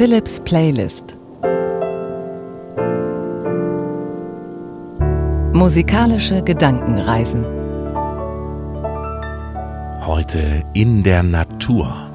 Philips Playlist Musikalische Gedankenreisen Heute in der Natur.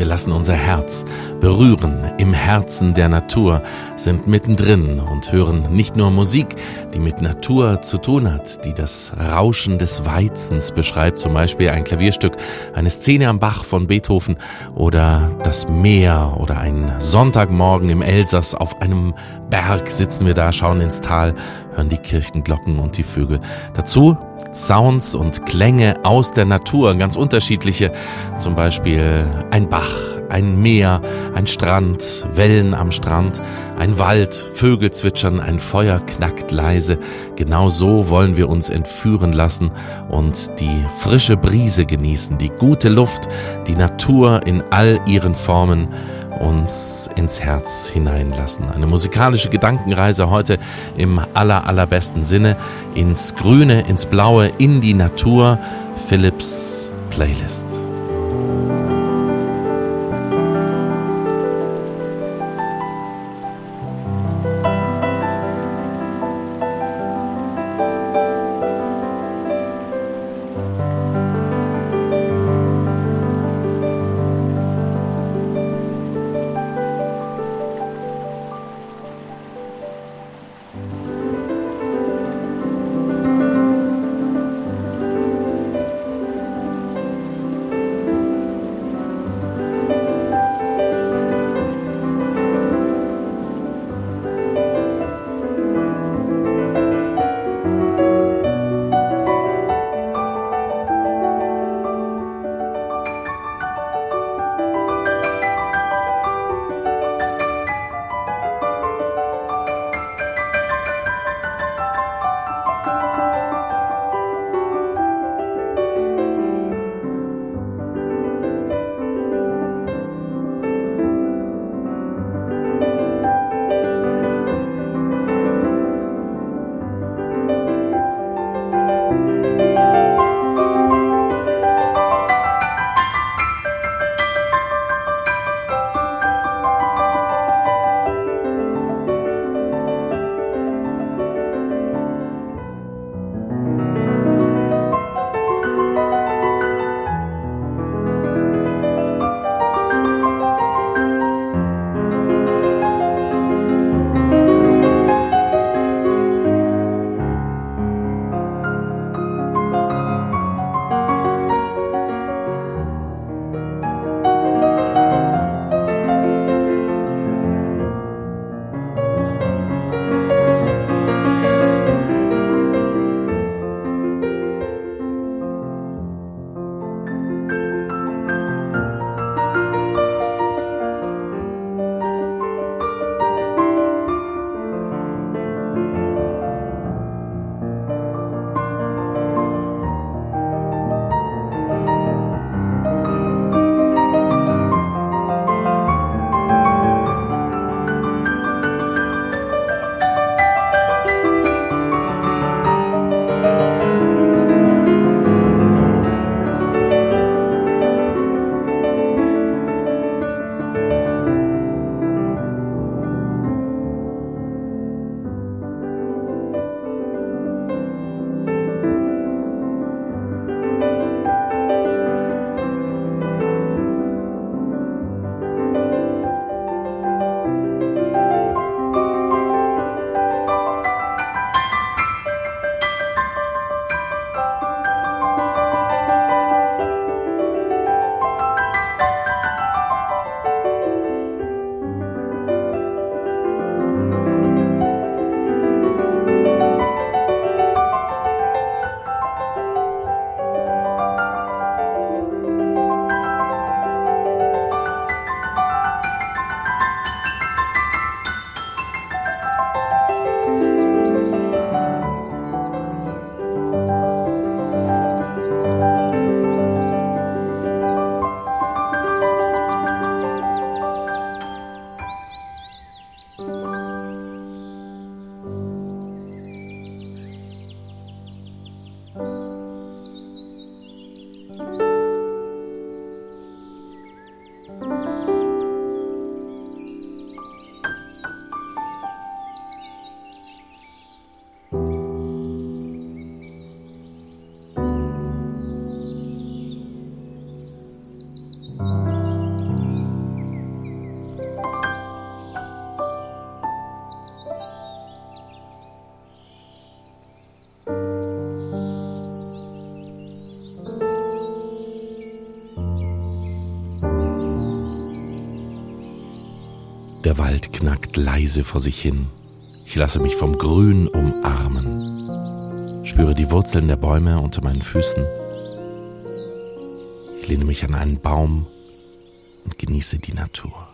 Wir lassen unser Herz berühren im Herzen der Natur, sind mittendrin und hören nicht nur Musik, die mit Natur zu tun hat, die das Rauschen des Weizens beschreibt, zum Beispiel ein Klavierstück, eine Szene am Bach von Beethoven oder das Meer oder ein Sonntagmorgen im Elsass auf einem Berg sitzen wir da, schauen ins Tal, hören die Kirchenglocken und die Vögel. Dazu Sounds und Klänge aus der Natur, ganz unterschiedliche, zum Beispiel ein Bach, ein Meer, ein Strand, Wellen am Strand, ein Wald, Vögel zwitschern, ein Feuer knackt leise. Genau so wollen wir uns entführen lassen und die frische Brise genießen, die gute Luft, die Natur in all ihren Formen uns ins Herz hineinlassen. Eine musikalische Gedankenreise heute im aller, allerbesten Sinne ins Grüne, ins Blaue, in die Natur. Philips Playlist. Wald knackt leise vor sich hin. Ich lasse mich vom Grün umarmen. Spüre die Wurzeln der Bäume unter meinen Füßen. Ich lehne mich an einen Baum und genieße die Natur.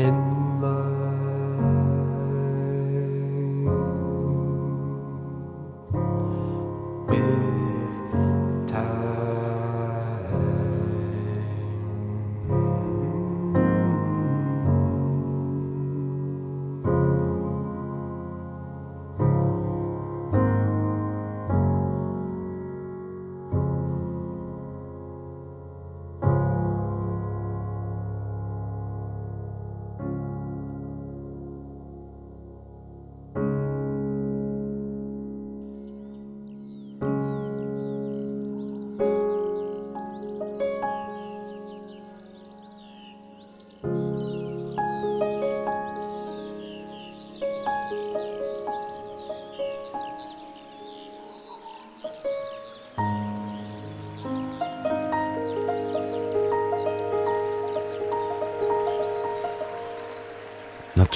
in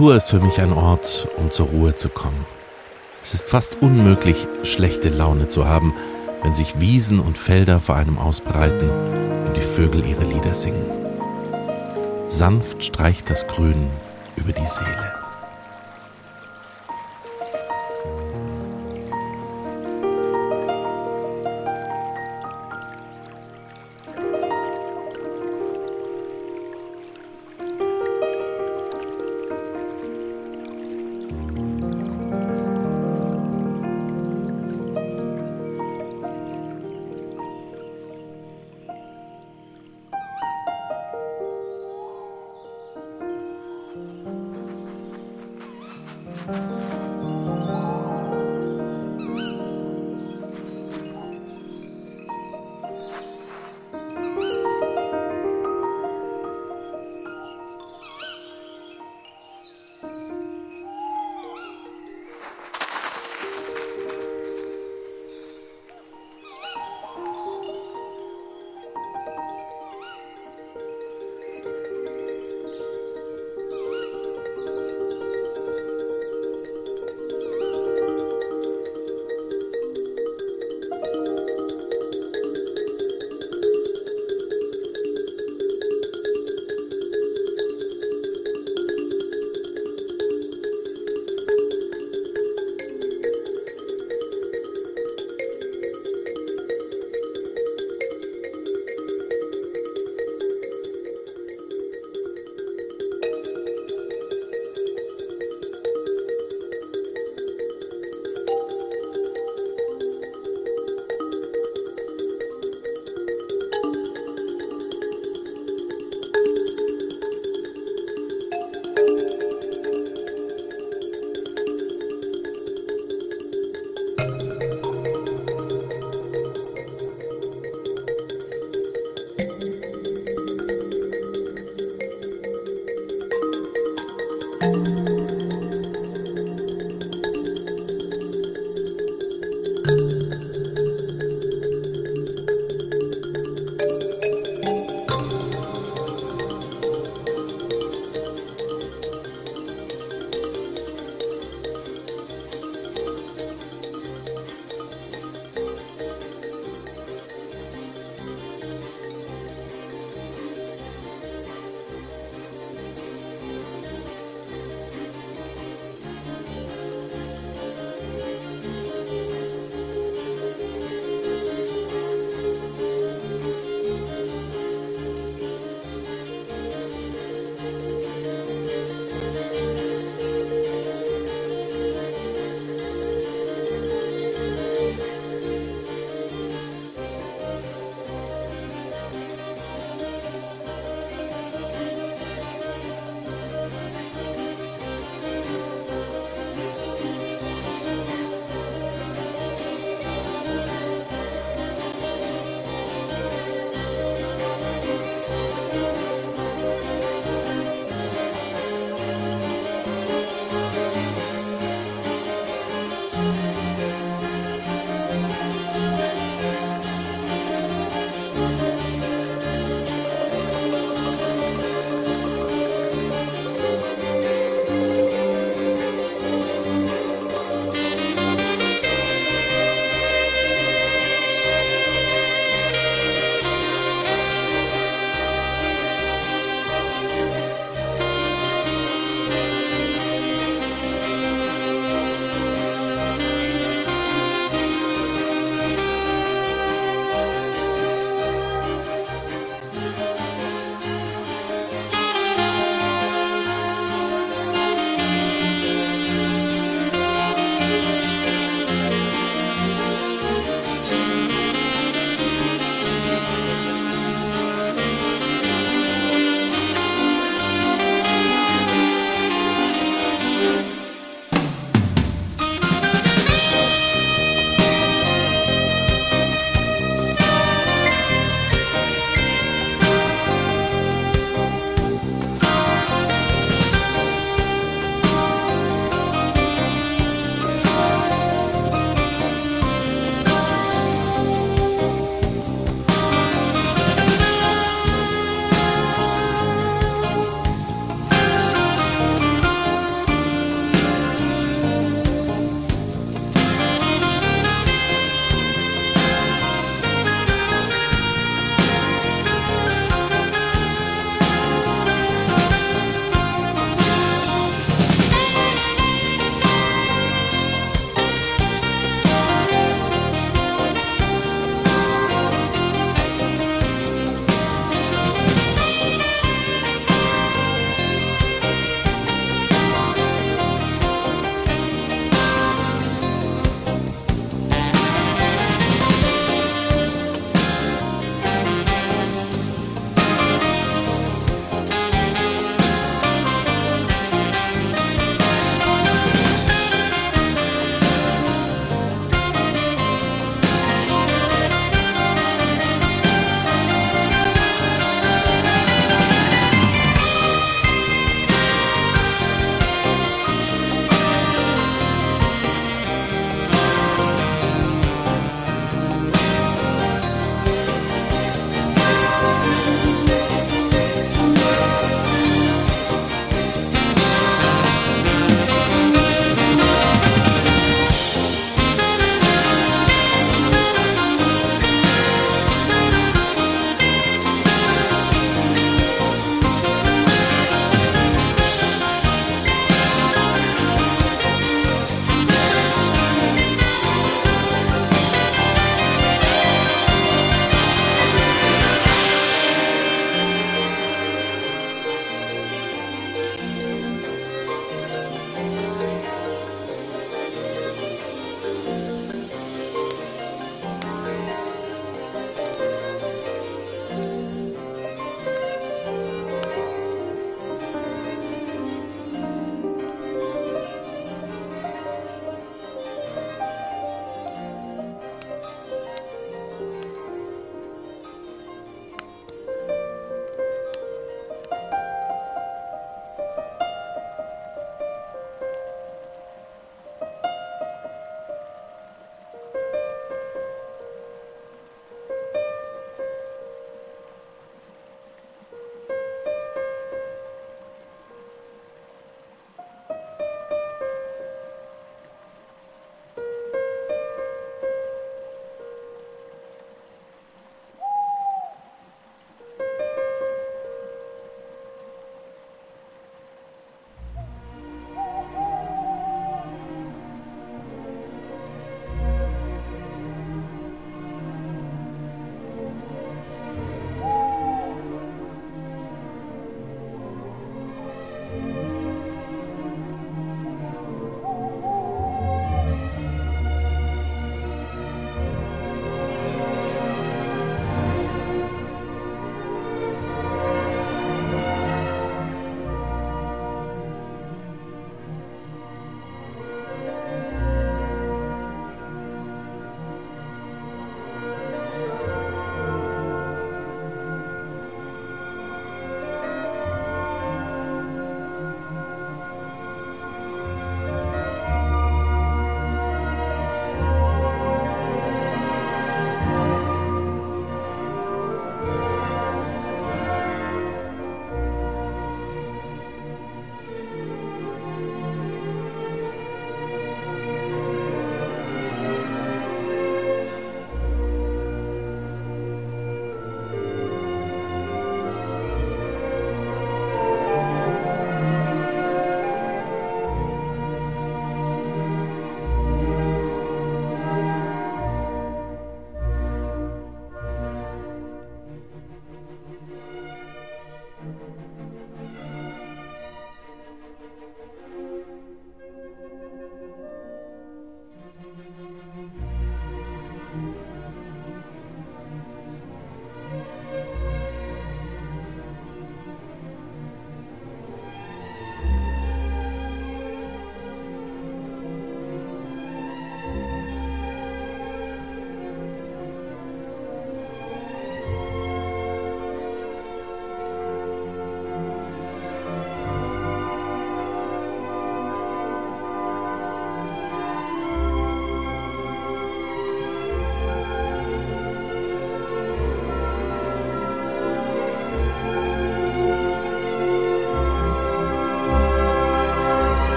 Natur ist für mich ein Ort, um zur Ruhe zu kommen. Es ist fast unmöglich, schlechte Laune zu haben, wenn sich Wiesen und Felder vor einem ausbreiten und die Vögel ihre Lieder singen. Sanft streicht das Grün über die Seele.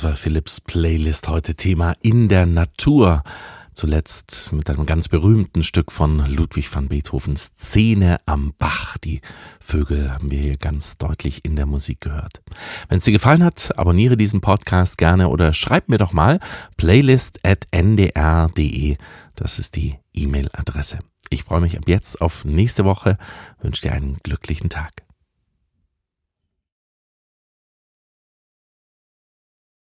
Das war Philips Playlist heute Thema in der Natur. Zuletzt mit einem ganz berühmten Stück von Ludwig van Beethovens Szene am Bach. Die Vögel haben wir hier ganz deutlich in der Musik gehört. Wenn es dir gefallen hat, abonniere diesen Podcast gerne oder schreib mir doch mal playlist at ndr.de. Das ist die E-Mail-Adresse. Ich freue mich ab jetzt auf nächste Woche, wünsche dir einen glücklichen Tag.